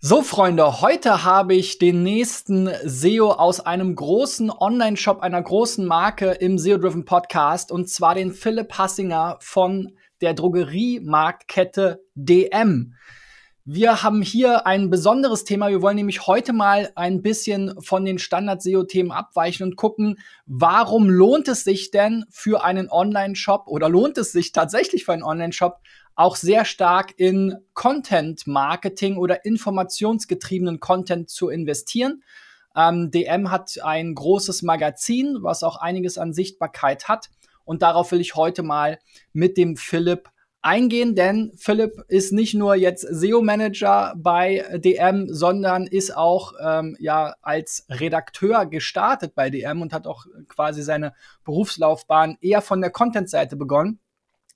So, Freunde, heute habe ich den nächsten SEO aus einem großen Online-Shop einer großen Marke im SEO-Driven Podcast und zwar den Philipp Hassinger von der Drogeriemarktkette DM. Wir haben hier ein besonderes Thema. Wir wollen nämlich heute mal ein bisschen von den Standard-SEO-Themen abweichen und gucken, warum lohnt es sich denn für einen Online-Shop oder lohnt es sich tatsächlich für einen Online-Shop auch sehr stark in Content-Marketing oder informationsgetriebenen Content zu investieren. Ähm, DM hat ein großes Magazin, was auch einiges an Sichtbarkeit hat. Und darauf will ich heute mal mit dem Philipp eingehen, denn Philipp ist nicht nur jetzt SEO-Manager bei DM, sondern ist auch ähm, ja als Redakteur gestartet bei DM und hat auch quasi seine Berufslaufbahn eher von der Content-Seite begonnen.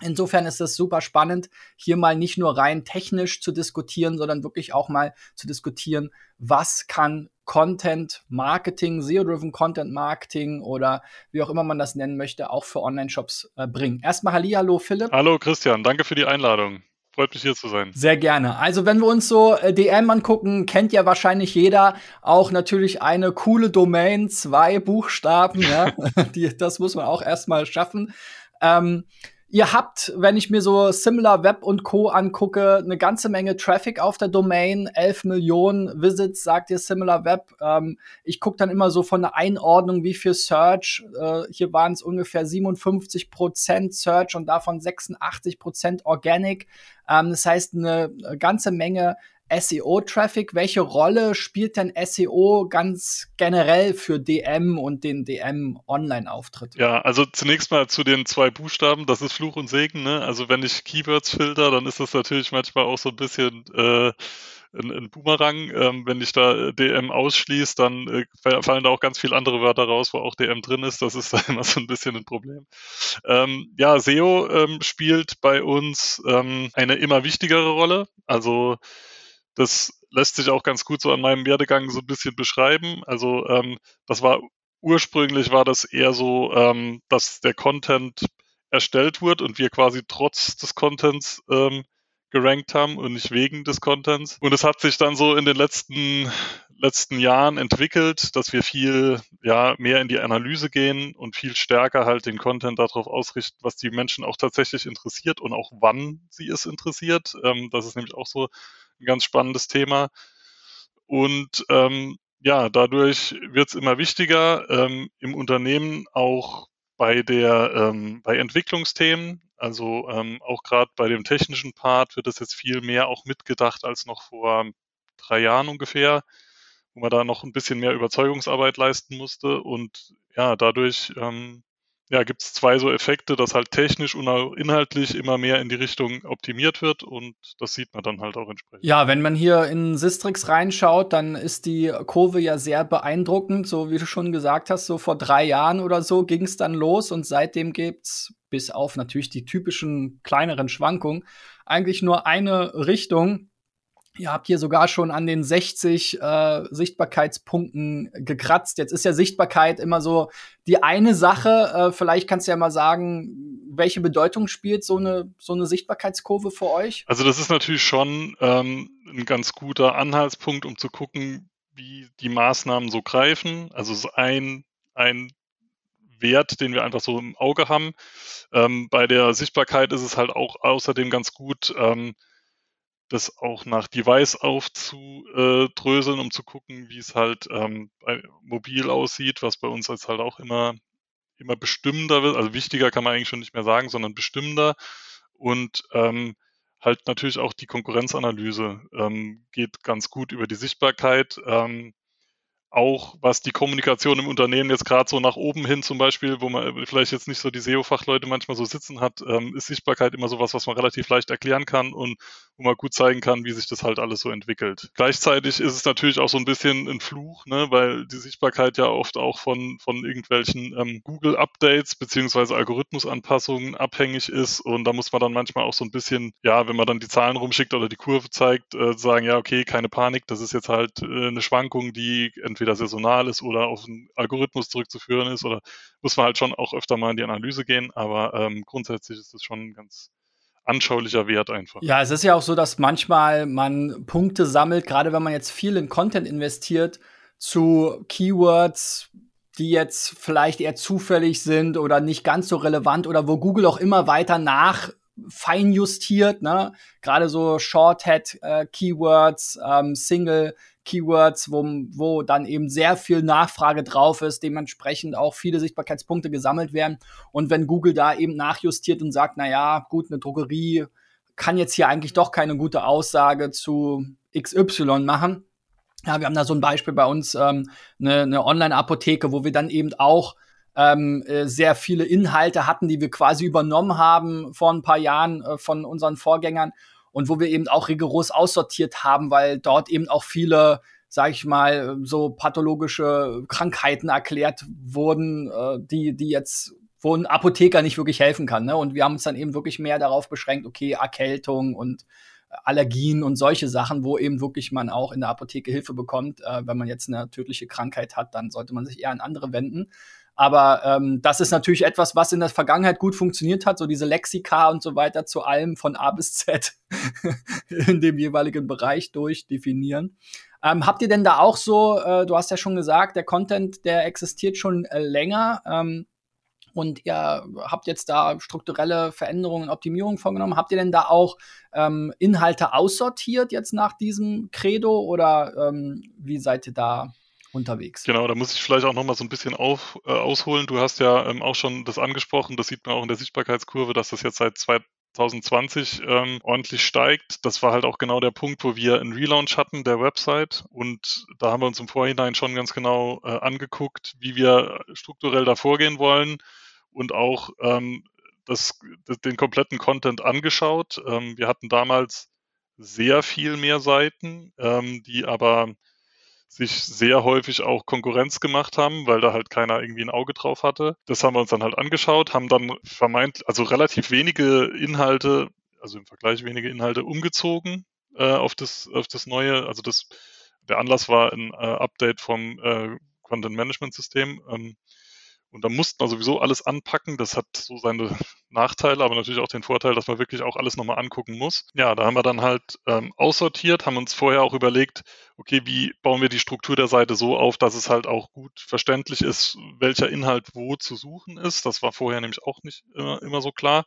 Insofern ist es super spannend, hier mal nicht nur rein technisch zu diskutieren, sondern wirklich auch mal zu diskutieren, was kann Content Marketing, SEO-driven Content Marketing oder wie auch immer man das nennen möchte, auch für Online-Shops äh, bringen. Erstmal Hallo, Philipp. Hallo Christian, danke für die Einladung. Freut mich hier zu sein. Sehr gerne. Also wenn wir uns so äh, DM angucken, kennt ja wahrscheinlich jeder auch natürlich eine coole Domain, zwei Buchstaben. ja? Die, das muss man auch erstmal schaffen. Ähm, Ihr habt, wenn ich mir so Similar Web und Co. angucke, eine ganze Menge Traffic auf der Domain, 11 Millionen Visits, sagt ihr Similar Web. Ähm, ich gucke dann immer so von der Einordnung, wie viel Search. Äh, hier waren es ungefähr 57 Prozent Search und davon 86 Prozent Organic. Ähm, das heißt, eine ganze Menge SEO-Traffic. Welche Rolle spielt denn SEO ganz generell für DM und den DM-Online-Auftritt? Ja, also zunächst mal zu den zwei Buchstaben, das ist Fluch und Segen. Ne? Also wenn ich Keywords filter, dann ist das natürlich manchmal auch so ein bisschen äh, ein, ein Boomerang. Ähm, wenn ich da DM ausschließe, dann äh, fallen da auch ganz viele andere Wörter raus, wo auch DM drin ist. Das ist da immer so ein bisschen ein Problem. Ähm, ja, SEO ähm, spielt bei uns ähm, eine immer wichtigere Rolle. Also das lässt sich auch ganz gut so an meinem Werdegang so ein bisschen beschreiben. Also ähm, das war ursprünglich war das eher so, ähm, dass der Content erstellt wurde und wir quasi trotz des Contents ähm, gerankt haben und nicht wegen des Contents. Und es hat sich dann so in den letzten, letzten Jahren entwickelt, dass wir viel ja, mehr in die Analyse gehen und viel stärker halt den Content darauf ausrichten, was die Menschen auch tatsächlich interessiert und auch wann sie es interessiert. Ähm, das ist nämlich auch so ein ganz spannendes Thema. Und ähm, ja, dadurch wird es immer wichtiger, ähm, im Unternehmen auch bei der ähm, bei Entwicklungsthemen, also ähm, auch gerade bei dem technischen Part wird es jetzt viel mehr auch mitgedacht als noch vor drei Jahren ungefähr, wo man da noch ein bisschen mehr Überzeugungsarbeit leisten musste. Und ja, dadurch ähm, ja, gibt es zwei so Effekte, dass halt technisch und auch inhaltlich immer mehr in die Richtung optimiert wird und das sieht man dann halt auch entsprechend. Ja, wenn man hier in Sistrix reinschaut, dann ist die Kurve ja sehr beeindruckend, so wie du schon gesagt hast, so vor drei Jahren oder so ging es dann los und seitdem gibt's bis auf natürlich die typischen kleineren Schwankungen eigentlich nur eine Richtung Ihr habt hier sogar schon an den 60 äh, Sichtbarkeitspunkten gekratzt. Jetzt ist ja Sichtbarkeit immer so die eine Sache. Äh, vielleicht kannst du ja mal sagen, welche Bedeutung spielt so eine, so eine Sichtbarkeitskurve für euch? Also das ist natürlich schon ähm, ein ganz guter Anhaltspunkt, um zu gucken, wie die Maßnahmen so greifen. Also so ein, ein Wert, den wir einfach so im Auge haben. Ähm, bei der Sichtbarkeit ist es halt auch außerdem ganz gut, ähm, das auch nach Device aufzudröseln, um zu gucken, wie es halt ähm, mobil aussieht, was bei uns jetzt halt auch immer, immer bestimmender wird. Also wichtiger kann man eigentlich schon nicht mehr sagen, sondern bestimmender. Und ähm, halt natürlich auch die Konkurrenzanalyse ähm, geht ganz gut über die Sichtbarkeit. Ähm, auch was die Kommunikation im Unternehmen jetzt gerade so nach oben hin zum Beispiel, wo man vielleicht jetzt nicht so die SEO-Fachleute manchmal so sitzen hat, ähm, ist Sichtbarkeit immer sowas, was man relativ leicht erklären kann und wo man gut zeigen kann, wie sich das halt alles so entwickelt. Gleichzeitig ist es natürlich auch so ein bisschen ein Fluch, ne, weil die Sichtbarkeit ja oft auch von, von irgendwelchen ähm, Google-Updates beziehungsweise Algorithmusanpassungen abhängig ist und da muss man dann manchmal auch so ein bisschen, ja, wenn man dann die Zahlen rumschickt oder die Kurve zeigt, äh, sagen, ja, okay, keine Panik, das ist jetzt halt äh, eine Schwankung, die entweder entweder saisonal ist oder auf einen Algorithmus zurückzuführen ist oder muss man halt schon auch öfter mal in die Analyse gehen, aber ähm, grundsätzlich ist es schon ganz anschaulicher Wert einfach. Ja, es ist ja auch so, dass manchmal man Punkte sammelt, gerade wenn man jetzt viel in Content investiert, zu Keywords, die jetzt vielleicht eher zufällig sind oder nicht ganz so relevant oder wo Google auch immer weiter nach feinjustiert, ne? Gerade so Shorthead-Keywords, äh, ähm, Single Keywords, wo, wo dann eben sehr viel Nachfrage drauf ist, dementsprechend auch viele Sichtbarkeitspunkte gesammelt werden. Und wenn Google da eben nachjustiert und sagt, na ja, gut, eine Drogerie kann jetzt hier eigentlich doch keine gute Aussage zu XY machen. Ja, wir haben da so ein Beispiel bei uns, ähm, eine, eine Online-Apotheke, wo wir dann eben auch ähm, äh, sehr viele Inhalte hatten, die wir quasi übernommen haben vor ein paar Jahren äh, von unseren Vorgängern und wo wir eben auch rigoros aussortiert haben, weil dort eben auch viele, sag ich mal, so pathologische Krankheiten erklärt wurden, äh, die, die jetzt wo ein Apotheker nicht wirklich helfen kann. Ne? Und wir haben uns dann eben wirklich mehr darauf beschränkt, okay, Erkältung und Allergien und solche Sachen, wo eben wirklich man auch in der Apotheke Hilfe bekommt. Äh, wenn man jetzt eine tödliche Krankheit hat, dann sollte man sich eher an andere wenden. Aber ähm, das ist natürlich etwas, was in der Vergangenheit gut funktioniert hat, so diese Lexika und so weiter zu allem von A bis Z in dem jeweiligen Bereich durchdefinieren. Ähm, habt ihr denn da auch so, äh, du hast ja schon gesagt, der Content, der existiert schon äh, länger ähm, und ihr habt jetzt da strukturelle Veränderungen, Optimierungen vorgenommen. Habt ihr denn da auch ähm, Inhalte aussortiert jetzt nach diesem Credo oder ähm, wie seid ihr da unterwegs. Genau, da muss ich vielleicht auch nochmal so ein bisschen auf, äh, ausholen. Du hast ja ähm, auch schon das angesprochen, das sieht man auch in der Sichtbarkeitskurve, dass das jetzt seit 2020 ähm, ordentlich steigt. Das war halt auch genau der Punkt, wo wir einen Relaunch hatten der Website und da haben wir uns im Vorhinein schon ganz genau äh, angeguckt, wie wir strukturell da vorgehen wollen und auch ähm, das, das, den kompletten Content angeschaut. Ähm, wir hatten damals sehr viel mehr Seiten, ähm, die aber sich sehr häufig auch Konkurrenz gemacht haben, weil da halt keiner irgendwie ein Auge drauf hatte. Das haben wir uns dann halt angeschaut, haben dann vermeint, also relativ wenige Inhalte, also im Vergleich wenige Inhalte umgezogen äh, auf das auf das neue. Also das der Anlass war ein äh, Update vom äh, Content Management System. Ähm, und da mussten wir sowieso alles anpacken. Das hat so seine Nachteile, aber natürlich auch den Vorteil, dass man wirklich auch alles nochmal angucken muss. Ja, da haben wir dann halt ähm, aussortiert, haben uns vorher auch überlegt, okay, wie bauen wir die Struktur der Seite so auf, dass es halt auch gut verständlich ist, welcher Inhalt wo zu suchen ist. Das war vorher nämlich auch nicht immer, immer so klar.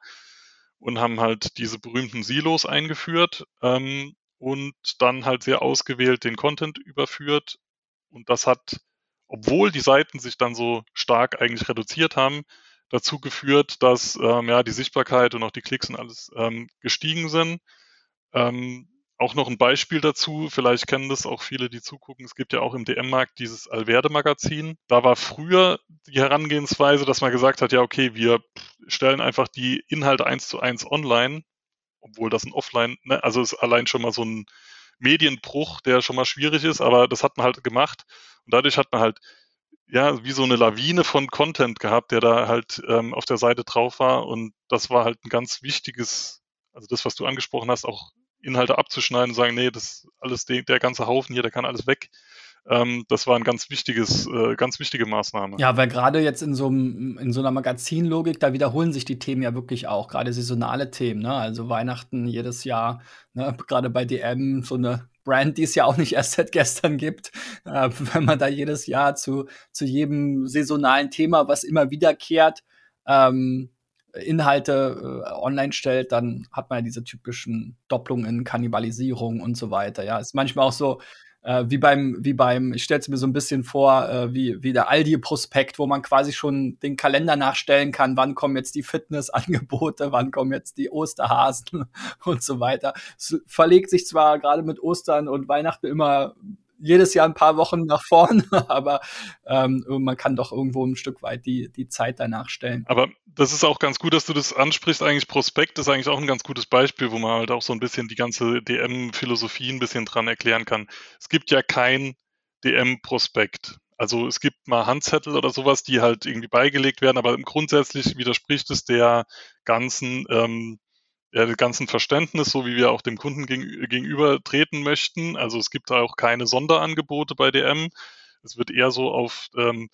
Und haben halt diese berühmten Silos eingeführt ähm, und dann halt sehr ausgewählt den Content überführt. Und das hat obwohl die Seiten sich dann so stark eigentlich reduziert haben, dazu geführt, dass ähm, ja die Sichtbarkeit und auch die Klicks und alles ähm, gestiegen sind. Ähm, auch noch ein Beispiel dazu, vielleicht kennen das auch viele, die zugucken. Es gibt ja auch im DM-Markt dieses Alverde-Magazin. Da war früher die Herangehensweise, dass man gesagt hat, ja, okay, wir stellen einfach die Inhalte eins zu eins online, obwohl das ein Offline, ne, also ist allein schon mal so ein Medienbruch, der schon mal schwierig ist, aber das hat man halt gemacht. Und dadurch hat man halt ja, wie so eine Lawine von Content gehabt, der da halt ähm, auf der Seite drauf war. Und das war halt ein ganz wichtiges, also das, was du angesprochen hast, auch Inhalte abzuschneiden und sagen, nee, das alles, der, der ganze Haufen hier, der kann alles weg. Ähm, das war ein ganz wichtiges, äh, ganz wichtige Maßnahme. Ja, weil gerade jetzt in so, in so einer Magazinlogik, da wiederholen sich die Themen ja wirklich auch, gerade saisonale Themen, ne? Also Weihnachten jedes Jahr, ne? gerade bei DM, so eine Brand, die es ja auch nicht erst seit gestern gibt, äh, wenn man da jedes Jahr zu, zu jedem saisonalen Thema, was immer wiederkehrt, ähm, Inhalte äh, online stellt, dann hat man ja diese typischen Doppelungen, Kannibalisierung und so weiter. Ja, ist manchmal auch so, äh, wie beim, wie beim, ich stelle es mir so ein bisschen vor, äh, wie, wie der Aldi-Prospekt, wo man quasi schon den Kalender nachstellen kann, wann kommen jetzt die Fitnessangebote, wann kommen jetzt die Osterhasen und so weiter. Es verlegt sich zwar gerade mit Ostern und Weihnachten immer jedes Jahr ein paar Wochen nach vorn, aber ähm, man kann doch irgendwo ein Stück weit die, die Zeit danach stellen. Aber das ist auch ganz gut, dass du das ansprichst. Eigentlich Prospekt ist eigentlich auch ein ganz gutes Beispiel, wo man halt auch so ein bisschen die ganze DM-Philosophie ein bisschen dran erklären kann. Es gibt ja kein DM-Prospekt. Also es gibt mal Handzettel oder sowas, die halt irgendwie beigelegt werden, aber grundsätzlich widerspricht es der ganzen ähm, ja, ganzen Verständnis, so wie wir auch dem Kunden gegenüber treten möchten. Also es gibt da auch keine Sonderangebote bei DM. Es wird eher so auf ähm,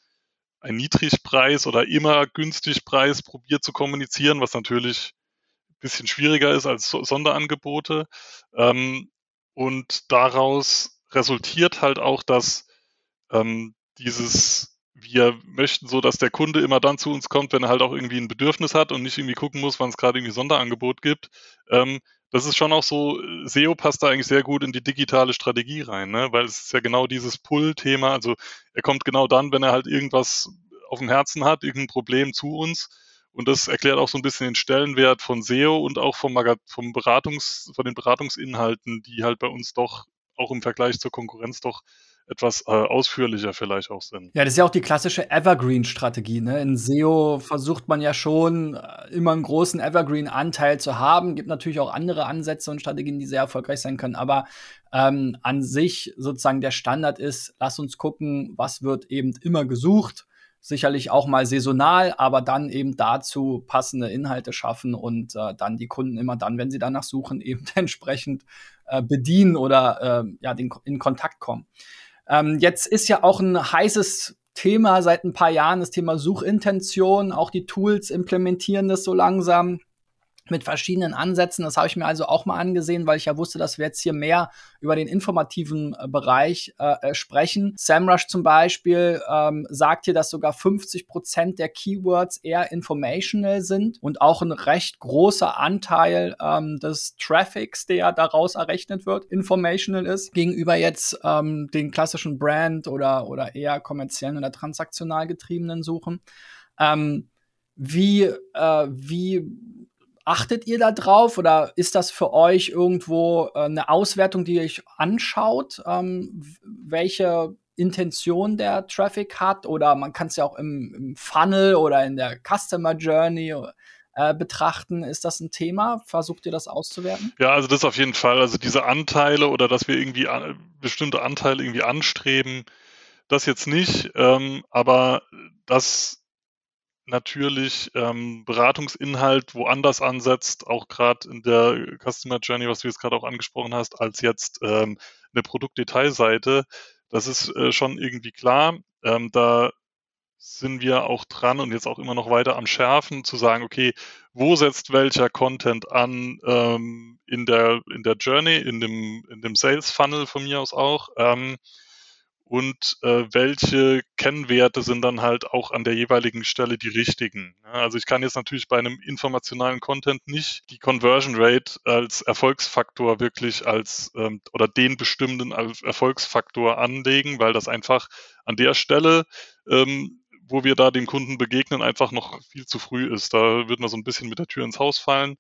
ein Niedrigpreis oder immer günstig Preis probiert zu kommunizieren, was natürlich bisschen schwieriger ist als Sonderangebote. Ähm, und daraus resultiert halt auch, dass ähm, dieses wir möchten so, dass der Kunde immer dann zu uns kommt, wenn er halt auch irgendwie ein Bedürfnis hat und nicht irgendwie gucken muss, wann es gerade irgendwie Sonderangebot gibt. Ähm, das ist schon auch so, SEO passt da eigentlich sehr gut in die digitale Strategie rein, ne? weil es ist ja genau dieses Pull-Thema. Also er kommt genau dann, wenn er halt irgendwas auf dem Herzen hat, irgendein Problem zu uns. Und das erklärt auch so ein bisschen den Stellenwert von SEO und auch vom, vom Beratungs, von den Beratungsinhalten, die halt bei uns doch auch im Vergleich zur Konkurrenz doch etwas äh, ausführlicher vielleicht auch sind. Ja, das ist ja auch die klassische Evergreen-Strategie. Ne? In SEO versucht man ja schon äh, immer einen großen Evergreen-Anteil zu haben. Gibt natürlich auch andere Ansätze und Strategien, die sehr erfolgreich sein können. Aber ähm, an sich sozusagen der Standard ist, lass uns gucken, was wird eben immer gesucht. Sicherlich auch mal saisonal, aber dann eben dazu passende Inhalte schaffen und äh, dann die Kunden immer dann, wenn sie danach suchen, eben entsprechend äh, bedienen oder äh, ja, den, in Kontakt kommen. Ähm, jetzt ist ja auch ein heißes Thema seit ein paar Jahren das Thema Suchintention. Auch die Tools implementieren das so langsam mit verschiedenen Ansätzen. Das habe ich mir also auch mal angesehen, weil ich ja wusste, dass wir jetzt hier mehr über den informativen äh, Bereich äh, äh sprechen. SAMrush zum Beispiel ähm, sagt hier, dass sogar 50 Prozent der Keywords eher informational sind und auch ein recht großer Anteil ähm, des Traffics, der daraus errechnet wird, informational ist, gegenüber jetzt ähm, den klassischen Brand oder, oder eher kommerziellen oder transaktional getriebenen Suchen. Ähm, wie, äh, wie Achtet ihr da drauf oder ist das für euch irgendwo äh, eine Auswertung, die euch anschaut, ähm, welche Intention der Traffic hat? Oder man kann es ja auch im, im, Funnel oder in der Customer Journey äh, betrachten. Ist das ein Thema? Versucht ihr das auszuwerten? Ja, also das auf jeden Fall. Also diese Anteile oder dass wir irgendwie an, bestimmte Anteile irgendwie anstreben, das jetzt nicht. Ähm, aber das natürlich ähm, Beratungsinhalt woanders ansetzt, auch gerade in der Customer Journey, was du jetzt gerade auch angesprochen hast, als jetzt ähm, eine Produktdetailseite. Das ist äh, schon irgendwie klar. Ähm, da sind wir auch dran und jetzt auch immer noch weiter am Schärfen, zu sagen, okay, wo setzt welcher Content an ähm, in der in der Journey, in dem in dem Sales Funnel von mir aus auch. Ähm, und äh, welche Kennwerte sind dann halt auch an der jeweiligen Stelle die richtigen. Ja, also ich kann jetzt natürlich bei einem informationalen Content nicht die Conversion Rate als Erfolgsfaktor wirklich als ähm, oder den bestimmenden als Erfolgsfaktor anlegen, weil das einfach an der Stelle ähm, wo wir da dem Kunden begegnen, einfach noch viel zu früh ist. Da wird man so ein bisschen mit der Tür ins Haus fallen.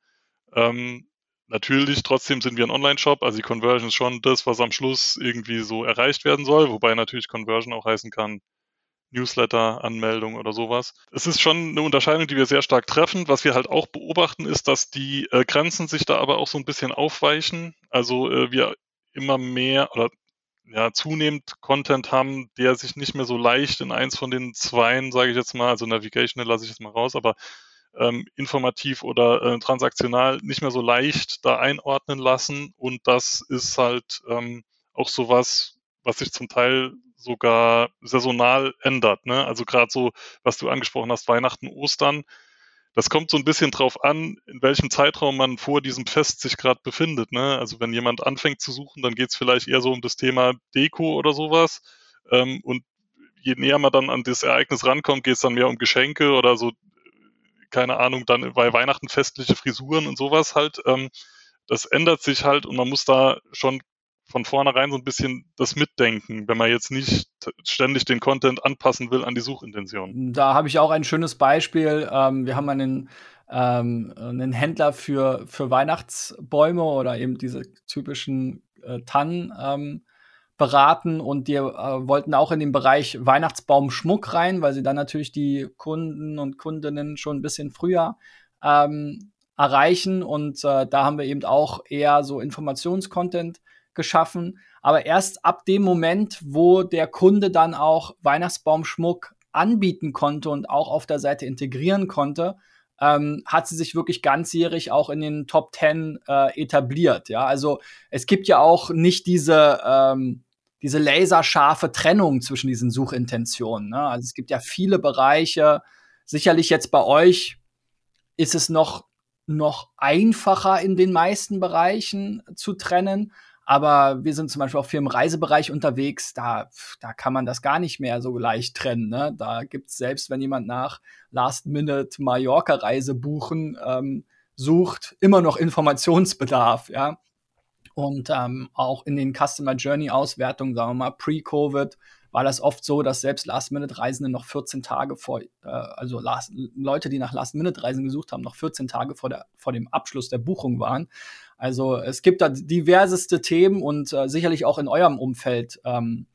Ähm, Natürlich, trotzdem sind wir ein Online-Shop, also die Conversion ist schon das, was am Schluss irgendwie so erreicht werden soll, wobei natürlich Conversion auch heißen kann, Newsletter, Anmeldung oder sowas. Es ist schon eine Unterscheidung, die wir sehr stark treffen. Was wir halt auch beobachten, ist, dass die äh, Grenzen sich da aber auch so ein bisschen aufweichen. Also äh, wir immer mehr oder ja, zunehmend Content haben, der sich nicht mehr so leicht in eins von den zweien, sage ich jetzt mal, also Navigational lasse ich jetzt mal raus, aber ähm, informativ oder äh, transaktional nicht mehr so leicht da einordnen lassen. Und das ist halt ähm, auch sowas, was sich zum Teil sogar saisonal ändert. Ne? Also gerade so, was du angesprochen hast, Weihnachten, Ostern. Das kommt so ein bisschen drauf an, in welchem Zeitraum man vor diesem Fest sich gerade befindet. Ne? Also wenn jemand anfängt zu suchen, dann geht es vielleicht eher so um das Thema Deko oder sowas. Ähm, und je näher man dann an das Ereignis rankommt, geht es dann mehr um Geschenke oder so keine Ahnung, dann bei Weihnachten festliche Frisuren und sowas halt. Ähm, das ändert sich halt und man muss da schon von vornherein so ein bisschen das mitdenken, wenn man jetzt nicht ständig den Content anpassen will an die Suchintention. Da habe ich auch ein schönes Beispiel. Ähm, wir haben einen, ähm, einen Händler für, für Weihnachtsbäume oder eben diese typischen äh, Tannen. Ähm, beraten und die äh, wollten auch in den Bereich Weihnachtsbaumschmuck rein, weil sie dann natürlich die Kunden und Kundinnen schon ein bisschen früher ähm, erreichen. Und äh, da haben wir eben auch eher so Informationscontent geschaffen. Aber erst ab dem Moment, wo der Kunde dann auch Weihnachtsbaumschmuck anbieten konnte und auch auf der Seite integrieren konnte, ähm, hat sie sich wirklich ganzjährig auch in den Top 10 äh, etabliert. Ja, also es gibt ja auch nicht diese ähm, diese laserscharfe Trennung zwischen diesen Suchintentionen. Ne? Also es gibt ja viele Bereiche. Sicherlich jetzt bei euch ist es noch noch einfacher in den meisten Bereichen zu trennen. Aber wir sind zum Beispiel auch viel im Reisebereich unterwegs. Da, da kann man das gar nicht mehr so leicht trennen. Ne? Da gibt's selbst, wenn jemand nach Last-Minute Mallorca-Reise buchen ähm, sucht, immer noch Informationsbedarf. Ja? Und ähm, auch in den Customer Journey Auswertungen, sagen wir mal, pre-Covid, war das oft so, dass selbst Last-Minute-Reisende noch 14 Tage vor, äh, also Last, Leute, die nach Last-Minute-Reisen gesucht haben, noch 14 Tage vor, der, vor dem Abschluss der Buchung waren. Also es gibt da diverseste Themen und äh, sicherlich auch in eurem Umfeld ähm,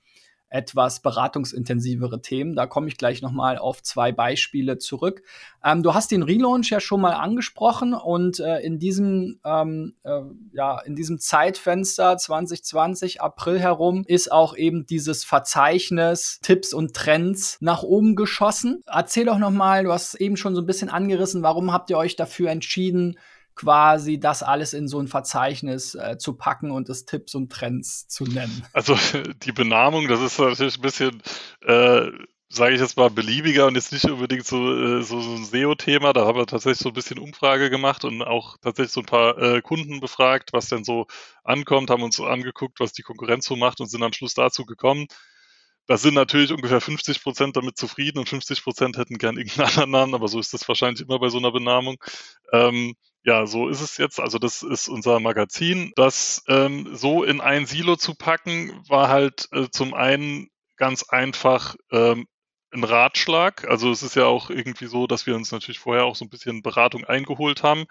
etwas beratungsintensivere Themen. Da komme ich gleich nochmal auf zwei Beispiele zurück. Ähm, du hast den Relaunch ja schon mal angesprochen und äh, in diesem ähm, äh, ja in diesem Zeitfenster 2020 April herum ist auch eben dieses Verzeichnis Tipps und Trends nach oben geschossen. Erzähl doch nochmal, du hast eben schon so ein bisschen angerissen, warum habt ihr euch dafür entschieden? Quasi das alles in so ein Verzeichnis äh, zu packen und es Tipps und Trends zu nennen? Also die Benamung, das ist natürlich ein bisschen, äh, sage ich jetzt mal, beliebiger und jetzt nicht unbedingt so, äh, so, so ein SEO-Thema. Da haben wir tatsächlich so ein bisschen Umfrage gemacht und auch tatsächlich so ein paar äh, Kunden befragt, was denn so ankommt, haben uns so angeguckt, was die Konkurrenz so macht und sind am Schluss dazu gekommen. Da sind natürlich ungefähr 50 Prozent damit zufrieden und 50 Prozent hätten gern irgendeinen anderen Namen, aber so ist das wahrscheinlich immer bei so einer Benamung. Ähm, ja, so ist es jetzt. Also das ist unser Magazin. Das ähm, so in ein Silo zu packen, war halt äh, zum einen ganz einfach ähm, ein Ratschlag. Also es ist ja auch irgendwie so, dass wir uns natürlich vorher auch so ein bisschen Beratung eingeholt haben.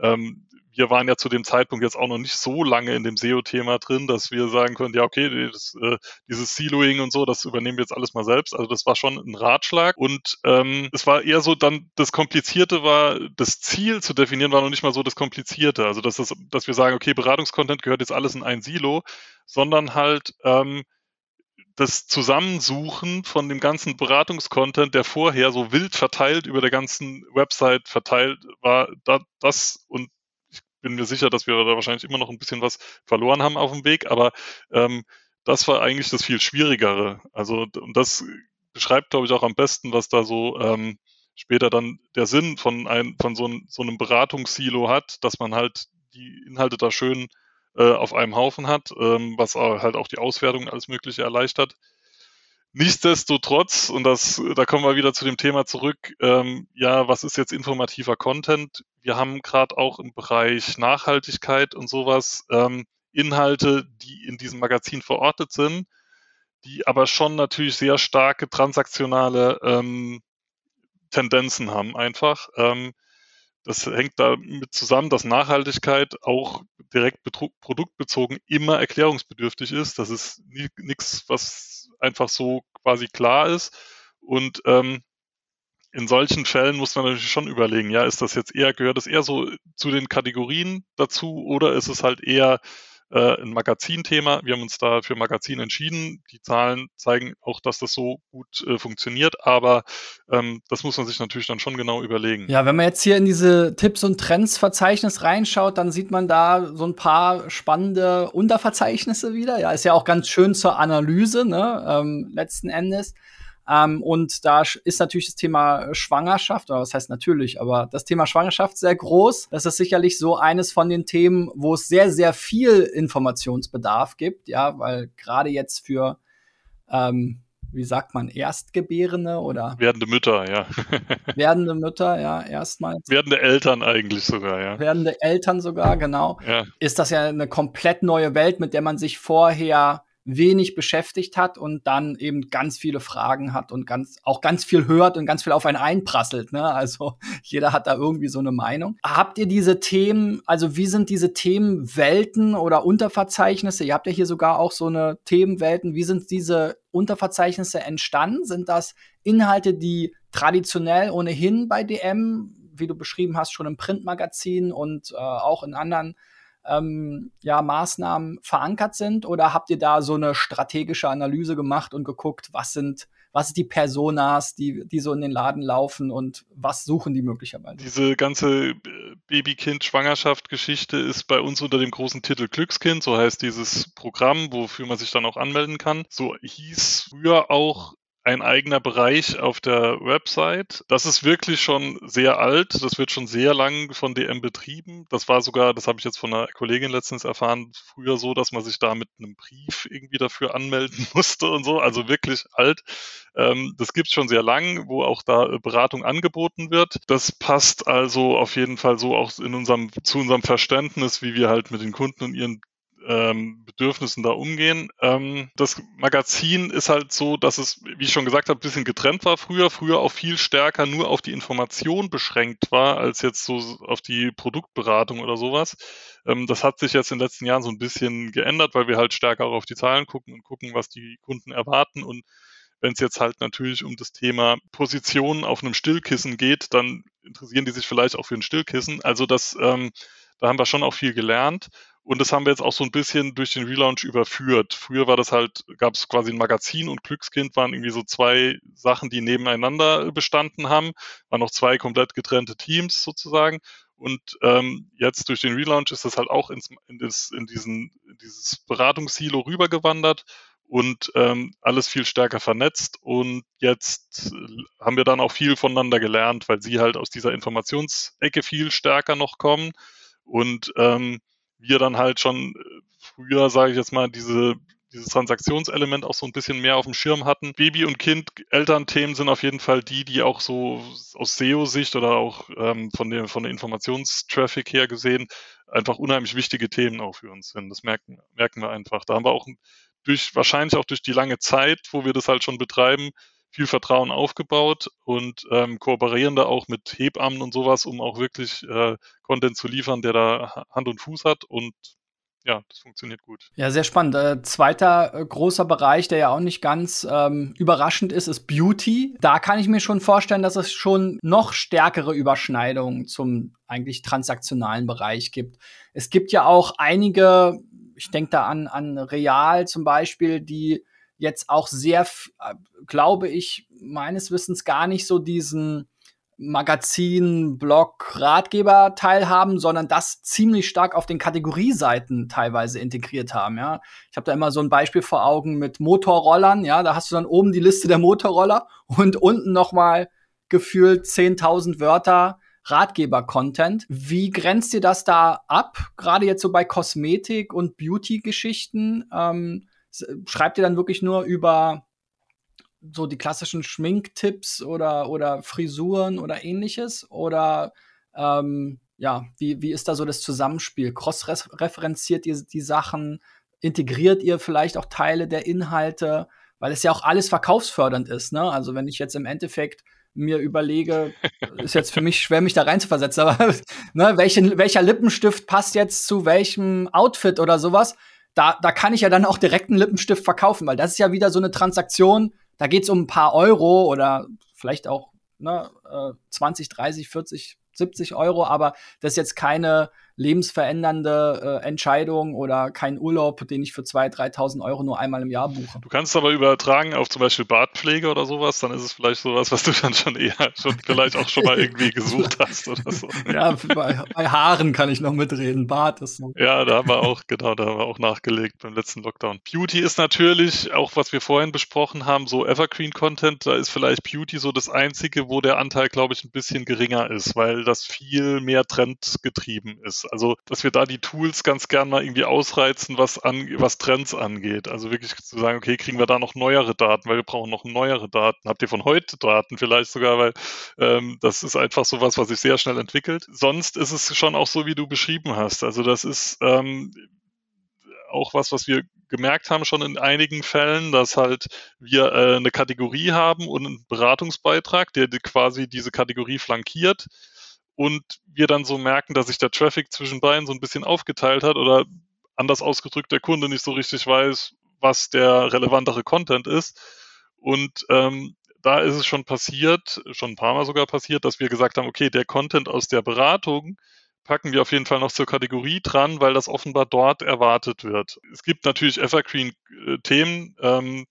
Ähm, wir waren ja zu dem Zeitpunkt jetzt auch noch nicht so lange in dem SEO-Thema drin, dass wir sagen können, ja, okay, das, äh, dieses Siloing und so, das übernehmen wir jetzt alles mal selbst. Also das war schon ein Ratschlag. Und ähm, es war eher so dann, das Komplizierte war, das Ziel zu definieren, war noch nicht mal so das Komplizierte. Also dass, das, dass wir sagen, okay, Beratungskontent gehört jetzt alles in ein Silo, sondern halt ähm, das Zusammensuchen von dem ganzen Beratungskontent, der vorher so wild verteilt über der ganzen Website verteilt war, da, das und ich bin mir sicher, dass wir da wahrscheinlich immer noch ein bisschen was verloren haben auf dem Weg, aber ähm, das war eigentlich das viel Schwierigere. Also und das beschreibt, glaube ich, auch am besten, was da so ähm, später dann der Sinn von, ein, von so, ein, so einem Beratungssilo hat, dass man halt die Inhalte da schön äh, auf einem Haufen hat, ähm, was halt auch die Auswertung alles Mögliche erleichtert. Nichtsdestotrotz, und das, da kommen wir wieder zu dem Thema zurück, ähm, ja, was ist jetzt informativer Content? Wir haben gerade auch im Bereich Nachhaltigkeit und sowas ähm, Inhalte, die in diesem Magazin verortet sind, die aber schon natürlich sehr starke transaktionale ähm, Tendenzen haben einfach. Das hängt damit zusammen, dass Nachhaltigkeit auch direkt produktbezogen immer erklärungsbedürftig ist. Das ist nichts, was einfach so quasi klar ist. Und ähm, in solchen Fällen muss man natürlich schon überlegen, ja, ist das jetzt eher, gehört es eher so zu den Kategorien dazu oder ist es halt eher äh, ein Magazinthema. Wir haben uns da für Magazin entschieden. Die Zahlen zeigen auch, dass das so gut äh, funktioniert, aber ähm, das muss man sich natürlich dann schon genau überlegen. Ja, wenn man jetzt hier in diese Tipps und Trends Verzeichnis reinschaut, dann sieht man da so ein paar spannende Unterverzeichnisse wieder. Ja, ist ja auch ganz schön zur Analyse, ne, ähm, letzten Endes. Ähm, und da ist natürlich das Thema Schwangerschaft, oder was heißt natürlich, aber das Thema Schwangerschaft sehr groß. Das ist sicherlich so eines von den Themen, wo es sehr, sehr viel Informationsbedarf gibt, ja, weil gerade jetzt für ähm, wie sagt man, Erstgebärende oder? Werdende Mütter, ja. werdende Mütter, ja, erstmal. Werdende Eltern eigentlich sogar, ja. Werdende Eltern sogar, genau. Ja. Ist das ja eine komplett neue Welt, mit der man sich vorher wenig beschäftigt hat und dann eben ganz viele Fragen hat und ganz, auch ganz viel hört und ganz viel auf einen einprasselt. Ne? Also jeder hat da irgendwie so eine Meinung. Habt ihr diese Themen, also wie sind diese Themenwelten oder Unterverzeichnisse? Ihr habt ja hier sogar auch so eine Themenwelten. Wie sind diese Unterverzeichnisse entstanden? Sind das Inhalte, die traditionell ohnehin bei DM, wie du beschrieben hast, schon im Printmagazin und äh, auch in anderen ähm, ja, Maßnahmen verankert sind? Oder habt ihr da so eine strategische Analyse gemacht und geguckt, was sind was sind die Personas, die, die so in den Laden laufen und was suchen die möglicherweise? Diese ganze äh, Babykind-Schwangerschaft-Geschichte ist bei uns unter dem großen Titel Glückskind, so heißt dieses Programm, wofür man sich dann auch anmelden kann. So hieß früher auch ein eigener Bereich auf der Website. Das ist wirklich schon sehr alt. Das wird schon sehr lang von DM betrieben. Das war sogar, das habe ich jetzt von einer Kollegin letztens erfahren, früher so, dass man sich da mit einem Brief irgendwie dafür anmelden musste und so. Also wirklich alt. Ähm, das gibt es schon sehr lang, wo auch da Beratung angeboten wird. Das passt also auf jeden Fall so auch in unserem, zu unserem Verständnis, wie wir halt mit den Kunden und ihren ähm, Bedürfnissen da umgehen. Ähm, das Magazin ist halt so, dass es, wie ich schon gesagt habe, ein bisschen getrennt war früher, früher auch viel stärker nur auf die Information beschränkt war, als jetzt so auf die Produktberatung oder sowas. Ähm, das hat sich jetzt in den letzten Jahren so ein bisschen geändert, weil wir halt stärker auch auf die Zahlen gucken und gucken, was die Kunden erwarten und wenn es jetzt halt natürlich um das Thema Position auf einem Stillkissen geht, dann interessieren die sich vielleicht auch für ein Stillkissen. Also das, ähm, da haben wir schon auch viel gelernt. Und das haben wir jetzt auch so ein bisschen durch den Relaunch überführt. Früher war das halt, gab es quasi ein Magazin und Glückskind waren irgendwie so zwei Sachen, die nebeneinander bestanden haben. Waren noch zwei komplett getrennte Teams sozusagen. Und ähm, jetzt durch den Relaunch ist das halt auch ins, in, das, in, diesen, in dieses Beratungssilo rübergewandert und ähm, alles viel stärker vernetzt. Und jetzt haben wir dann auch viel voneinander gelernt, weil sie halt aus dieser Informationsecke viel stärker noch kommen. Und ähm, wir dann halt schon äh, früher, sage ich jetzt mal, diese dieses Transaktionselement auch so ein bisschen mehr auf dem Schirm hatten. Baby- und Kind-Elternthemen sind auf jeden Fall die, die auch so aus SEO-Sicht oder auch ähm, von, der, von der Informationstraffic her gesehen einfach unheimlich wichtige Themen auch für uns sind. Das merken, merken wir einfach. Da haben wir auch durch, wahrscheinlich auch durch die lange Zeit, wo wir das halt schon betreiben, viel Vertrauen aufgebaut und ähm, kooperieren da auch mit Hebammen und sowas, um auch wirklich äh, Content zu liefern, der da Hand und Fuß hat und ja, das funktioniert gut. Ja, sehr spannend. Äh, zweiter äh, großer Bereich, der ja auch nicht ganz ähm, überraschend ist, ist Beauty. Da kann ich mir schon vorstellen, dass es schon noch stärkere Überschneidungen zum eigentlich transaktionalen Bereich gibt. Es gibt ja auch einige, ich denke da an, an Real zum Beispiel, die jetzt auch sehr, äh, glaube ich, meines Wissens gar nicht so diesen Magazin, Blog, Ratgeber teilhaben, sondern das ziemlich stark auf den Kategorieseiten teilweise integriert haben, ja. Ich habe da immer so ein Beispiel vor Augen mit Motorrollern, ja, da hast du dann oben die Liste der Motorroller und unten noch mal gefühlt 10.000 Wörter Ratgeber-Content. Wie grenzt ihr das da ab? Gerade jetzt so bei Kosmetik und Beauty-Geschichten. Ähm, schreibt ihr dann wirklich nur über so die klassischen Schminktipps oder, oder Frisuren oder ähnliches? Oder ähm, ja, wie, wie ist da so das Zusammenspiel? Cross-referenziert ihr die Sachen? Integriert ihr vielleicht auch Teile der Inhalte? Weil es ja auch alles verkaufsfördernd ist. Ne? Also wenn ich jetzt im Endeffekt mir überlege, ist jetzt für mich schwer, mich da reinzuversetzen, aber ne, welchen, welcher Lippenstift passt jetzt zu welchem Outfit oder sowas? Da, da kann ich ja dann auch direkt einen Lippenstift verkaufen, weil das ist ja wieder so eine Transaktion, da geht es um ein paar Euro oder vielleicht auch ne, 20, 30, 40, 70 Euro, aber das ist jetzt keine lebensverändernde äh, Entscheidung oder kein Urlaub, den ich für 2.000, 3.000 Euro nur einmal im Jahr buche. Du kannst aber übertragen auf zum Beispiel Bartpflege oder sowas, dann ist es vielleicht sowas, was du dann schon eher, schon vielleicht auch schon mal irgendwie gesucht hast oder so. Ja, bei, bei Haaren kann ich noch mitreden, Bart ist noch. Ja, da haben wir auch, genau, da haben wir auch nachgelegt beim letzten Lockdown. Beauty ist natürlich, auch was wir vorhin besprochen haben, so Evergreen-Content, da ist vielleicht Beauty so das Einzige, wo der Anteil, glaube ich, ein bisschen geringer ist, weil das viel mehr trendgetrieben ist. Also, dass wir da die Tools ganz gern mal irgendwie ausreizen, was, an, was Trends angeht. Also wirklich zu sagen, okay, kriegen wir da noch neuere Daten, weil wir brauchen noch neuere Daten. Habt ihr von heute Daten vielleicht sogar, weil ähm, das ist einfach so was, was sich sehr schnell entwickelt. Sonst ist es schon auch so, wie du beschrieben hast. Also das ist ähm, auch was, was wir gemerkt haben schon in einigen Fällen, dass halt wir äh, eine Kategorie haben und einen Beratungsbeitrag, der quasi diese Kategorie flankiert und wir dann so merken, dass sich der Traffic zwischen beiden so ein bisschen aufgeteilt hat oder anders ausgedrückt der Kunde nicht so richtig weiß, was der relevantere Content ist. Und ähm, da ist es schon passiert, schon ein paar Mal sogar passiert, dass wir gesagt haben, okay, der Content aus der Beratung packen wir auf jeden Fall noch zur Kategorie dran, weil das offenbar dort erwartet wird. Es gibt natürlich Evergreen-Themen, ähm,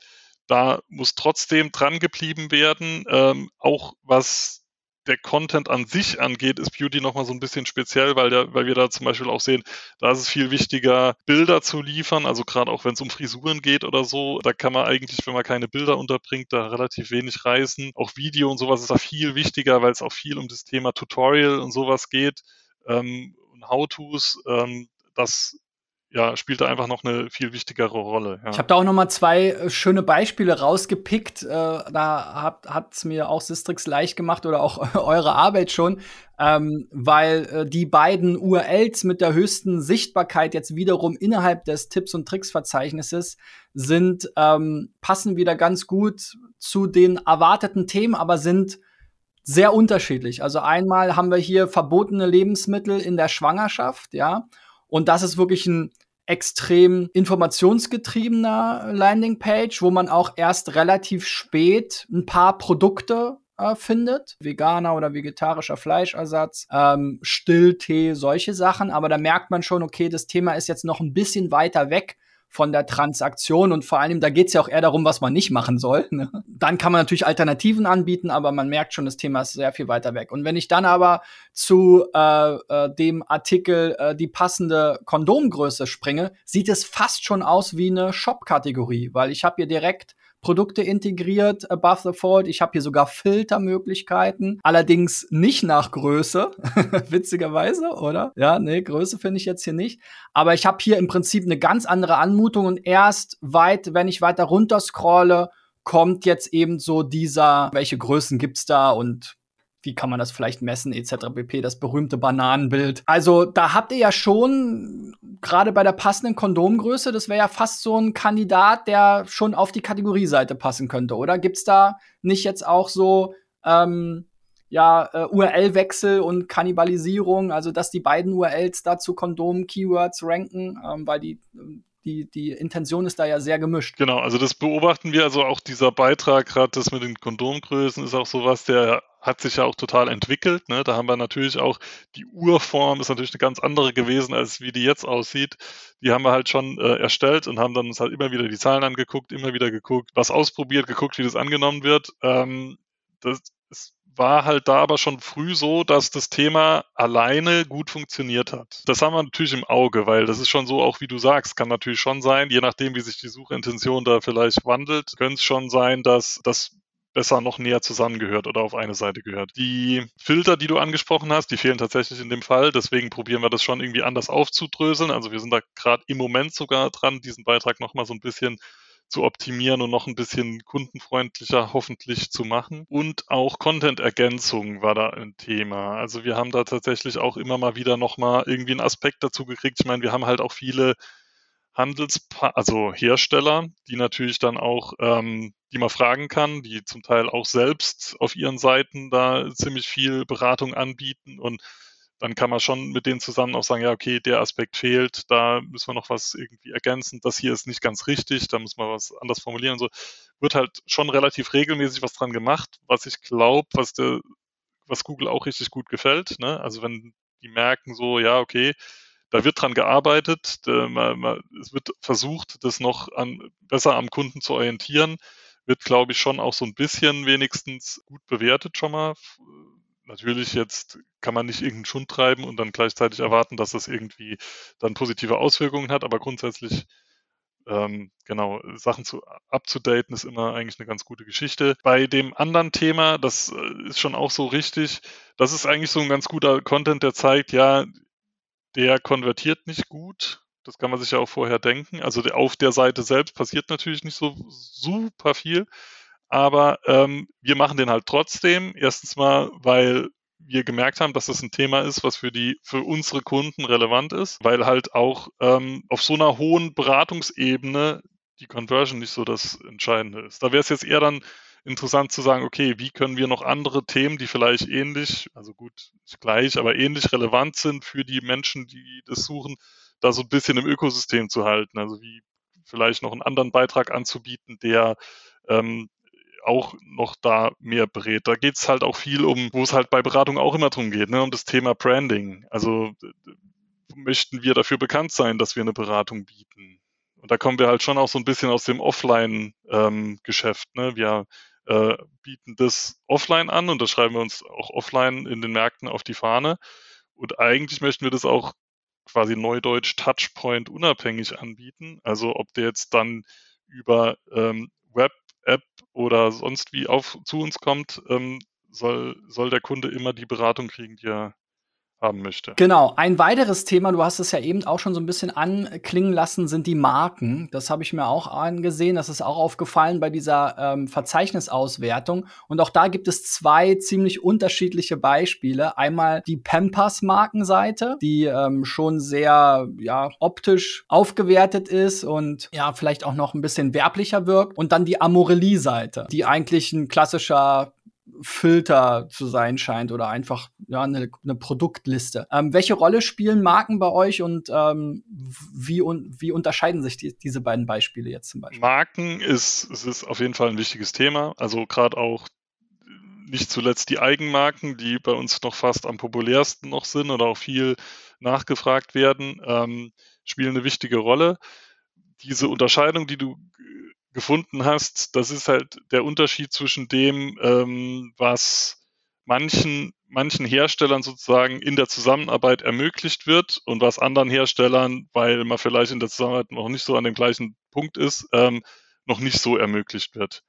da muss trotzdem dran geblieben werden, ähm, auch was der Content an sich angeht, ist Beauty nochmal so ein bisschen speziell, weil, der, weil wir da zum Beispiel auch sehen, da ist es viel wichtiger, Bilder zu liefern, also gerade auch wenn es um Frisuren geht oder so, da kann man eigentlich, wenn man keine Bilder unterbringt, da relativ wenig reißen. Auch Video und sowas ist da viel wichtiger, weil es auch viel um das Thema Tutorial und sowas geht ähm, und How-Tos. Ähm, das ja, spielt da einfach noch eine viel wichtigere Rolle. Ja. Ich habe da auch noch mal zwei äh, schöne Beispiele rausgepickt. Äh, da hat es mir auch Sistrix leicht gemacht oder auch eure Arbeit schon, ähm, weil äh, die beiden URLs mit der höchsten Sichtbarkeit jetzt wiederum innerhalb des Tipps und Tricks Verzeichnisses sind ähm, passen wieder ganz gut zu den erwarteten Themen, aber sind sehr unterschiedlich. Also einmal haben wir hier verbotene Lebensmittel in der Schwangerschaft, ja. Und das ist wirklich ein extrem informationsgetriebener Landingpage, wo man auch erst relativ spät ein paar Produkte äh, findet. Veganer oder vegetarischer Fleischersatz, ähm, Stilltee, solche Sachen. Aber da merkt man schon, okay, das Thema ist jetzt noch ein bisschen weiter weg von der Transaktion und vor allem, da geht es ja auch eher darum, was man nicht machen soll. Ne? Dann kann man natürlich Alternativen anbieten, aber man merkt schon, das Thema ist sehr viel weiter weg. Und wenn ich dann aber zu äh, äh, dem Artikel äh, die passende Kondomgröße springe, sieht es fast schon aus wie eine Shop-Kategorie, weil ich habe hier direkt Produkte integriert, above the fold. Ich habe hier sogar Filtermöglichkeiten, allerdings nicht nach Größe, witzigerweise, oder? Ja, nee, Größe finde ich jetzt hier nicht. Aber ich habe hier im Prinzip eine ganz andere Anmutung und erst weit, wenn ich weiter runter scrolle, kommt jetzt eben so dieser, welche Größen gibt's da und wie kann man das vielleicht messen, etc. pp. Das berühmte Bananenbild. Also da habt ihr ja schon, gerade bei der passenden Kondomgröße, das wäre ja fast so ein Kandidat, der schon auf die Kategorieseite passen könnte, oder? Gibt's da nicht jetzt auch so ähm, ja, äh, URL-Wechsel und Kannibalisierung, also dass die beiden URLs da zu Kondom-Keywords ranken, ähm, weil die die, die Intention ist da ja sehr gemischt. Genau, also das beobachten wir, also auch dieser Beitrag, gerade das mit den Kondomgrößen, ist auch sowas, der hat sich ja auch total entwickelt. Ne? Da haben wir natürlich auch, die Urform ist natürlich eine ganz andere gewesen, als wie die jetzt aussieht. Die haben wir halt schon äh, erstellt und haben dann uns halt immer wieder die Zahlen angeguckt, immer wieder geguckt, was ausprobiert, geguckt, wie das angenommen wird. Ähm, das ist war halt da aber schon früh so, dass das Thema alleine gut funktioniert hat. Das haben wir natürlich im Auge, weil das ist schon so, auch wie du sagst, kann natürlich schon sein, je nachdem, wie sich die Suchintention da vielleicht wandelt, könnte es schon sein, dass das besser noch näher zusammengehört oder auf eine Seite gehört. Die Filter, die du angesprochen hast, die fehlen tatsächlich in dem Fall. Deswegen probieren wir das schon irgendwie anders aufzudröseln. Also wir sind da gerade im Moment sogar dran, diesen Beitrag nochmal so ein bisschen zu optimieren und noch ein bisschen kundenfreundlicher hoffentlich zu machen. Und auch Content-Ergänzung war da ein Thema. Also wir haben da tatsächlich auch immer mal wieder nochmal irgendwie einen Aspekt dazu gekriegt. Ich meine, wir haben halt auch viele Handelspa also Hersteller, die natürlich dann auch, ähm, die man fragen kann, die zum Teil auch selbst auf ihren Seiten da ziemlich viel Beratung anbieten und dann kann man schon mit denen zusammen auch sagen, ja, okay, der Aspekt fehlt, da müssen wir noch was irgendwie ergänzen, das hier ist nicht ganz richtig, da muss man was anders formulieren und so. Wird halt schon relativ regelmäßig was dran gemacht, was ich glaube, was was Google auch richtig gut gefällt. Ne? Also wenn die merken so, ja, okay, da wird dran gearbeitet, es wird versucht, das noch an, besser am Kunden zu orientieren, wird, glaube ich, schon auch so ein bisschen wenigstens gut bewertet schon mal natürlich jetzt kann man nicht irgendeinen Schund treiben und dann gleichzeitig erwarten, dass das irgendwie dann positive Auswirkungen hat, aber grundsätzlich ähm, genau, Sachen zu abzudaten ist immer eigentlich eine ganz gute Geschichte. Bei dem anderen Thema, das äh, ist schon auch so richtig, das ist eigentlich so ein ganz guter Content, der zeigt, ja, der konvertiert nicht gut. Das kann man sich ja auch vorher denken. Also auf der Seite selbst passiert natürlich nicht so super viel. Aber ähm, wir machen den halt trotzdem. Erstens mal, weil wir gemerkt haben, dass das ein Thema ist, was für die für unsere Kunden relevant ist, weil halt auch ähm, auf so einer hohen Beratungsebene die Conversion nicht so das Entscheidende ist. Da wäre es jetzt eher dann interessant zu sagen, okay, wie können wir noch andere Themen, die vielleicht ähnlich, also gut, nicht gleich, aber ähnlich relevant sind für die Menschen, die das suchen, da so ein bisschen im Ökosystem zu halten. Also wie vielleicht noch einen anderen Beitrag anzubieten, der ähm, auch noch da mehr berät. Da geht es halt auch viel um, wo es halt bei Beratung auch immer drum geht, ne, um das Thema Branding. Also möchten wir dafür bekannt sein, dass wir eine Beratung bieten. Und da kommen wir halt schon auch so ein bisschen aus dem Offline-Geschäft. Ähm, ne? Wir äh, bieten das offline an und das schreiben wir uns auch offline in den Märkten auf die Fahne. Und eigentlich möchten wir das auch quasi neudeutsch Touchpoint unabhängig anbieten. Also ob der jetzt dann über ähm, Web, App oder sonst wie auf zu uns kommt, ähm, soll, soll der Kunde immer die Beratung kriegen, die er haben möchte. Genau. Ein weiteres Thema, du hast es ja eben auch schon so ein bisschen anklingen lassen, sind die Marken. Das habe ich mir auch angesehen. Das ist auch aufgefallen bei dieser ähm, Verzeichnisauswertung. Und auch da gibt es zwei ziemlich unterschiedliche Beispiele. Einmal die Pampers-Markenseite, die ähm, schon sehr ja, optisch aufgewertet ist und ja, vielleicht auch noch ein bisschen werblicher wirkt. Und dann die Amorelie-Seite, die eigentlich ein klassischer Filter zu sein scheint oder einfach ja eine, eine Produktliste. Ähm, welche Rolle spielen Marken bei euch und ähm, wie, un wie unterscheiden sich die, diese beiden Beispiele jetzt zum Beispiel? Marken ist, es ist auf jeden Fall ein wichtiges Thema. Also gerade auch nicht zuletzt die Eigenmarken, die bei uns noch fast am populärsten noch sind oder auch viel nachgefragt werden, ähm, spielen eine wichtige Rolle. Diese Unterscheidung, die du gefunden hast, das ist halt der Unterschied zwischen dem, ähm, was manchen, manchen Herstellern sozusagen in der Zusammenarbeit ermöglicht wird und was anderen Herstellern, weil man vielleicht in der Zusammenarbeit noch nicht so an dem gleichen Punkt ist, ähm, noch nicht so ermöglicht wird.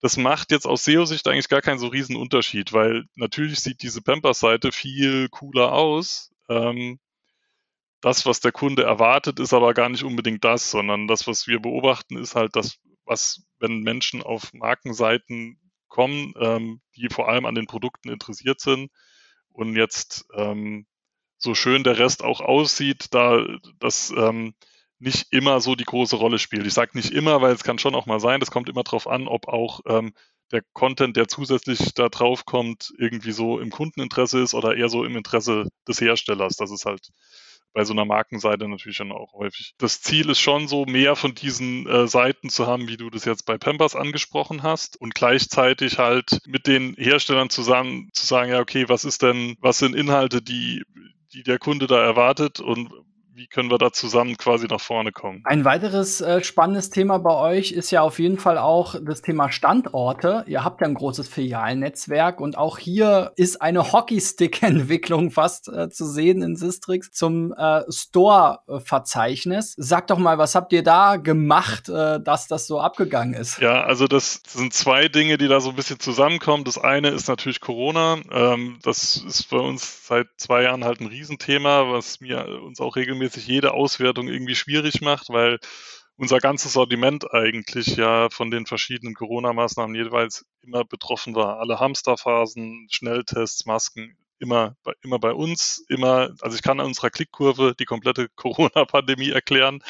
Das macht jetzt aus SEO-Sicht eigentlich gar keinen so riesen Unterschied, weil natürlich sieht diese Pampers-Seite viel cooler aus. Ähm, das, was der Kunde erwartet, ist aber gar nicht unbedingt das, sondern das, was wir beobachten, ist halt das, was, wenn Menschen auf Markenseiten kommen, ähm, die vor allem an den Produkten interessiert sind und jetzt ähm, so schön der Rest auch aussieht, da das ähm, nicht immer so die große Rolle spielt. Ich sage nicht immer, weil es kann schon auch mal sein, das kommt immer darauf an, ob auch ähm, der Content, der zusätzlich da drauf kommt, irgendwie so im Kundeninteresse ist oder eher so im Interesse des Herstellers. Das ist halt bei so einer Markenseite natürlich dann auch häufig. Das Ziel ist schon so, mehr von diesen äh, Seiten zu haben, wie du das jetzt bei Pampers angesprochen hast und gleichzeitig halt mit den Herstellern zusammen zu sagen, ja, okay, was ist denn, was sind Inhalte, die, die der Kunde da erwartet und wie können wir da zusammen quasi nach vorne kommen? Ein weiteres äh, spannendes Thema bei euch ist ja auf jeden Fall auch das Thema Standorte. Ihr habt ja ein großes Filialnetzwerk und auch hier ist eine Hockeystick-Entwicklung fast äh, zu sehen in Sistrix zum äh, Store-Verzeichnis. Sag doch mal, was habt ihr da gemacht, äh, dass das so abgegangen ist? Ja, also das sind zwei Dinge, die da so ein bisschen zusammenkommen. Das eine ist natürlich Corona. Ähm, das ist bei uns seit zwei Jahren halt ein Riesenthema, was mir uns auch regelmäßig regelmäßig jede Auswertung irgendwie schwierig macht, weil unser ganzes Sortiment eigentlich ja von den verschiedenen Corona-Maßnahmen jeweils immer betroffen war. Alle Hamsterphasen, Schnelltests, Masken, immer immer bei uns, immer, also ich kann an unserer Klickkurve die komplette Corona-Pandemie erklären.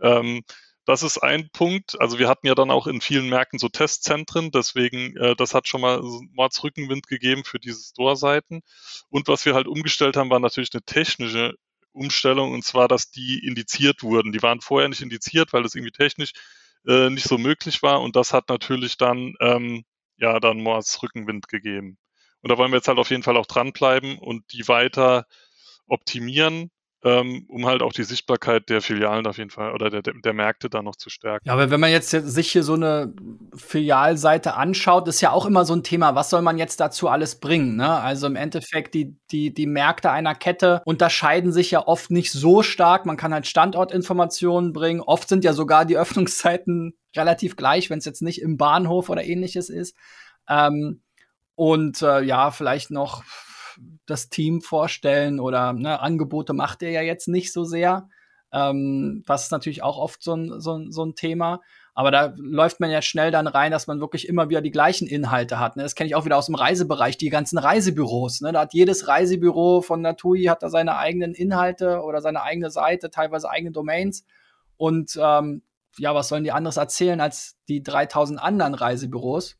Ähm, das ist ein Punkt. Also wir hatten ja dann auch in vielen Märkten so Testzentren, deswegen, äh, das hat schon mal Mordsrückenwind gegeben für diese Store-Seiten. Und was wir halt umgestellt haben, war natürlich eine technische Umstellung und zwar, dass die indiziert wurden. Die waren vorher nicht indiziert, weil das irgendwie technisch äh, nicht so möglich war und das hat natürlich dann ähm, ja dann Mords Rückenwind gegeben. Und da wollen wir jetzt halt auf jeden Fall auch dranbleiben und die weiter optimieren ähm, um halt auch die Sichtbarkeit der Filialen auf jeden Fall oder der, der Märkte da noch zu stärken. Ja, aber wenn man jetzt sich hier so eine Filialseite anschaut, ist ja auch immer so ein Thema, was soll man jetzt dazu alles bringen? Ne? Also im Endeffekt, die, die, die Märkte einer Kette unterscheiden sich ja oft nicht so stark. Man kann halt Standortinformationen bringen. Oft sind ja sogar die Öffnungszeiten relativ gleich, wenn es jetzt nicht im Bahnhof oder ähnliches ist. Ähm, und äh, ja, vielleicht noch das Team vorstellen oder ne, Angebote macht er ja jetzt nicht so sehr. Ähm, das ist natürlich auch oft so ein, so, ein, so ein Thema. Aber da läuft man ja schnell dann rein, dass man wirklich immer wieder die gleichen Inhalte hat. Ne? Das kenne ich auch wieder aus dem Reisebereich, die ganzen Reisebüros. Ne? Da hat jedes Reisebüro von Natui hat da seine eigenen Inhalte oder seine eigene Seite, teilweise eigene Domains. Und ähm, ja, was sollen die anderes erzählen als die 3000 anderen Reisebüros?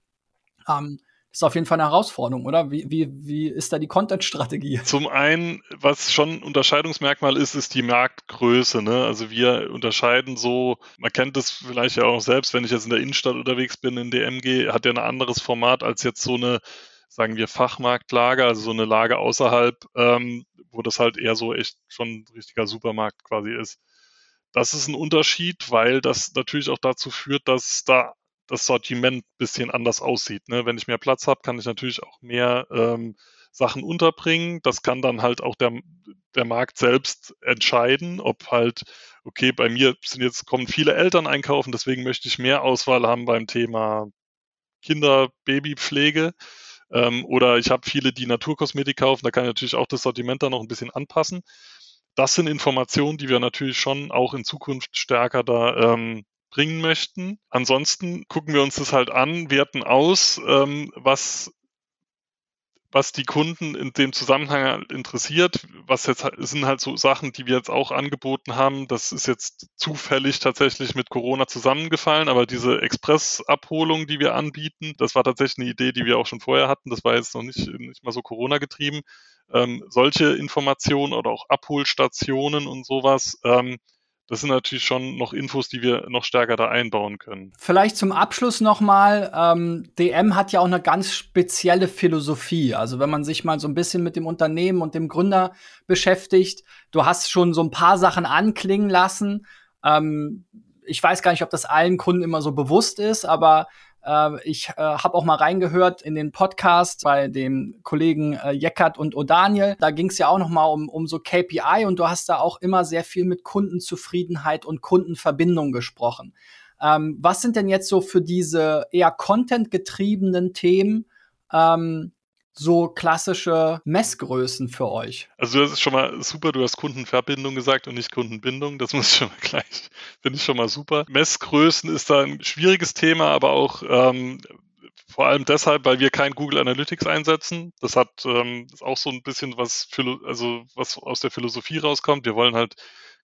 Ähm, ist auf jeden Fall eine Herausforderung, oder? Wie, wie, wie ist da die Content-Strategie? Zum einen, was schon ein Unterscheidungsmerkmal ist, ist die Marktgröße. Ne? Also wir unterscheiden so, man kennt das vielleicht ja auch selbst, wenn ich jetzt in der Innenstadt unterwegs bin, in DMG, hat ja ein anderes Format als jetzt so eine, sagen wir, Fachmarktlager, also so eine Lage außerhalb, ähm, wo das halt eher so echt schon ein richtiger Supermarkt quasi ist. Das ist ein Unterschied, weil das natürlich auch dazu führt, dass da das Sortiment ein bisschen anders aussieht. Ne? Wenn ich mehr Platz habe, kann ich natürlich auch mehr ähm, Sachen unterbringen. Das kann dann halt auch der, der Markt selbst entscheiden, ob halt, okay, bei mir sind jetzt, kommen viele Eltern einkaufen, deswegen möchte ich mehr Auswahl haben beim Thema Kinder, Babypflege. Ähm, oder ich habe viele, die Naturkosmetik kaufen, da kann ich natürlich auch das Sortiment dann noch ein bisschen anpassen. Das sind Informationen, die wir natürlich schon auch in Zukunft stärker da ähm, bringen möchten. Ansonsten gucken wir uns das halt an, werten aus, ähm, was was die Kunden in dem Zusammenhang halt interessiert, was jetzt sind halt so Sachen, die wir jetzt auch angeboten haben. Das ist jetzt zufällig tatsächlich mit Corona zusammengefallen, aber diese Express-Abholung, die wir anbieten, das war tatsächlich eine Idee, die wir auch schon vorher hatten. Das war jetzt noch nicht, nicht mal so Corona getrieben. Ähm, solche Informationen oder auch Abholstationen und sowas, ähm, das sind natürlich schon noch Infos, die wir noch stärker da einbauen können. Vielleicht zum Abschluss nochmal, ähm, DM hat ja auch eine ganz spezielle Philosophie. Also wenn man sich mal so ein bisschen mit dem Unternehmen und dem Gründer beschäftigt, du hast schon so ein paar Sachen anklingen lassen. Ähm, ich weiß gar nicht, ob das allen Kunden immer so bewusst ist, aber ich äh, habe auch mal reingehört in den Podcast bei dem Kollegen äh, Jeckert und O'Daniel. Da ging es ja auch noch mal um, um so KPI und du hast da auch immer sehr viel mit Kundenzufriedenheit und Kundenverbindung gesprochen. Ähm, was sind denn jetzt so für diese eher Content-getriebenen Themen ähm, so klassische Messgrößen für euch? Also das ist schon mal super, du hast Kundenverbindung gesagt und nicht Kundenbindung. Das muss ich schon mal gleich, finde ich schon mal super. Messgrößen ist da ein schwieriges Thema, aber auch ähm, vor allem deshalb, weil wir kein Google Analytics einsetzen. Das hat ähm, ist auch so ein bisschen was, also was aus der Philosophie rauskommt. Wir wollen halt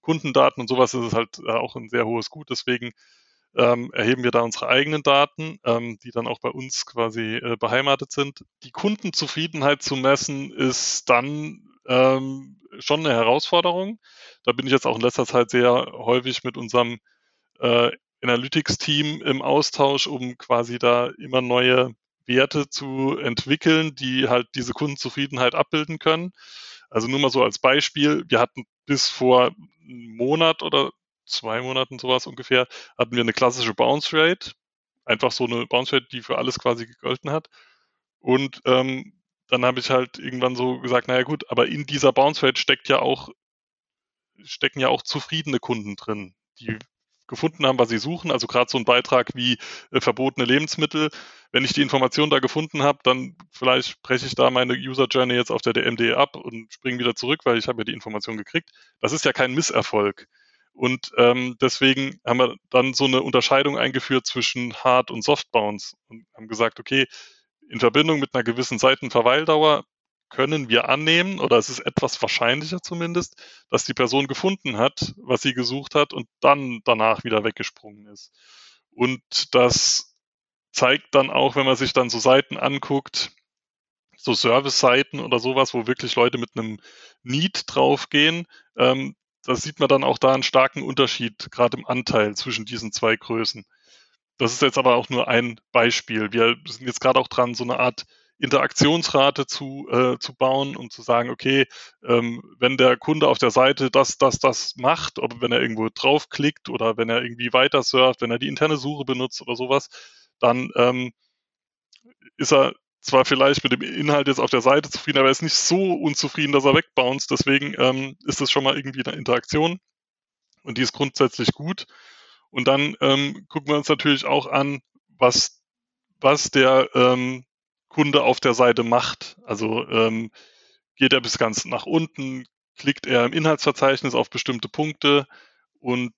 Kundendaten und sowas ist halt äh, auch ein sehr hohes Gut. Deswegen ähm, erheben wir da unsere eigenen Daten, ähm, die dann auch bei uns quasi äh, beheimatet sind. Die Kundenzufriedenheit zu messen ist dann ähm, schon eine Herausforderung. Da bin ich jetzt auch in letzter Zeit sehr häufig mit unserem äh, Analytics-Team im Austausch, um quasi da immer neue Werte zu entwickeln, die halt diese Kundenzufriedenheit abbilden können. Also nur mal so als Beispiel, wir hatten bis vor einem Monat oder zwei Monaten sowas ungefähr, hatten wir eine klassische Bounce Rate. Einfach so eine Bounce Rate, die für alles quasi gegolten hat. Und ähm, dann habe ich halt irgendwann so gesagt, naja gut, aber in dieser Bounce Rate steckt ja auch, stecken ja auch zufriedene Kunden drin, die gefunden haben, was sie suchen. Also gerade so ein Beitrag wie äh, verbotene Lebensmittel. Wenn ich die Information da gefunden habe, dann vielleicht breche ich da meine User Journey jetzt auf der DMD ab und springe wieder zurück, weil ich habe ja die Information gekriegt. Das ist ja kein Misserfolg. Und ähm, deswegen haben wir dann so eine Unterscheidung eingeführt zwischen Hard- und Soft-Bounce und haben gesagt, okay, in Verbindung mit einer gewissen Seitenverweildauer können wir annehmen, oder es ist etwas wahrscheinlicher zumindest, dass die Person gefunden hat, was sie gesucht hat und dann danach wieder weggesprungen ist. Und das zeigt dann auch, wenn man sich dann so Seiten anguckt, so Service-Seiten oder sowas, wo wirklich Leute mit einem Need draufgehen, ähm, da sieht man dann auch da einen starken Unterschied, gerade im Anteil zwischen diesen zwei Größen. Das ist jetzt aber auch nur ein Beispiel. Wir sind jetzt gerade auch dran, so eine Art Interaktionsrate zu, äh, zu bauen und zu sagen, okay, ähm, wenn der Kunde auf der Seite das, das, das macht, ob wenn er irgendwo draufklickt oder wenn er irgendwie weiter surft, wenn er die interne Suche benutzt oder sowas, dann ähm, ist er zwar vielleicht mit dem Inhalt jetzt auf der Seite zufrieden, aber er ist nicht so unzufrieden, dass er wegbounced. Deswegen ähm, ist das schon mal irgendwie eine Interaktion und die ist grundsätzlich gut. Und dann ähm, gucken wir uns natürlich auch an, was, was der ähm, Kunde auf der Seite macht. Also ähm, geht er bis ganz nach unten, klickt er im Inhaltsverzeichnis auf bestimmte Punkte und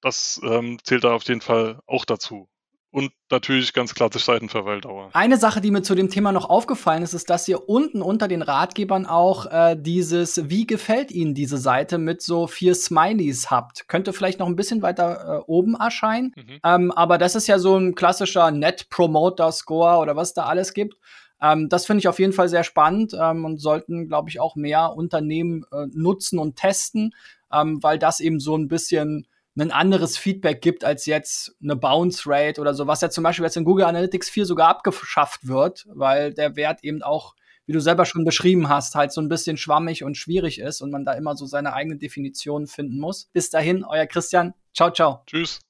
das ähm, zählt da auf jeden Fall auch dazu und natürlich ganz klassisch Seitenverweildauer. Eine Sache, die mir zu dem Thema noch aufgefallen ist, ist, dass ihr unten unter den Ratgebern auch äh, dieses Wie gefällt Ihnen diese Seite mit so vier Smileys habt. Könnte vielleicht noch ein bisschen weiter äh, oben erscheinen. Mhm. Ähm, aber das ist ja so ein klassischer Net Promoter Score oder was da alles gibt. Ähm, das finde ich auf jeden Fall sehr spannend ähm, und sollten, glaube ich, auch mehr Unternehmen äh, nutzen und testen, ähm, weil das eben so ein bisschen ein anderes Feedback gibt als jetzt eine Bounce Rate oder so, was ja zum Beispiel jetzt in Google Analytics 4 sogar abgeschafft wird, weil der Wert eben auch, wie du selber schon beschrieben hast, halt so ein bisschen schwammig und schwierig ist und man da immer so seine eigene Definition finden muss. Bis dahin, euer Christian. Ciao, ciao. Tschüss.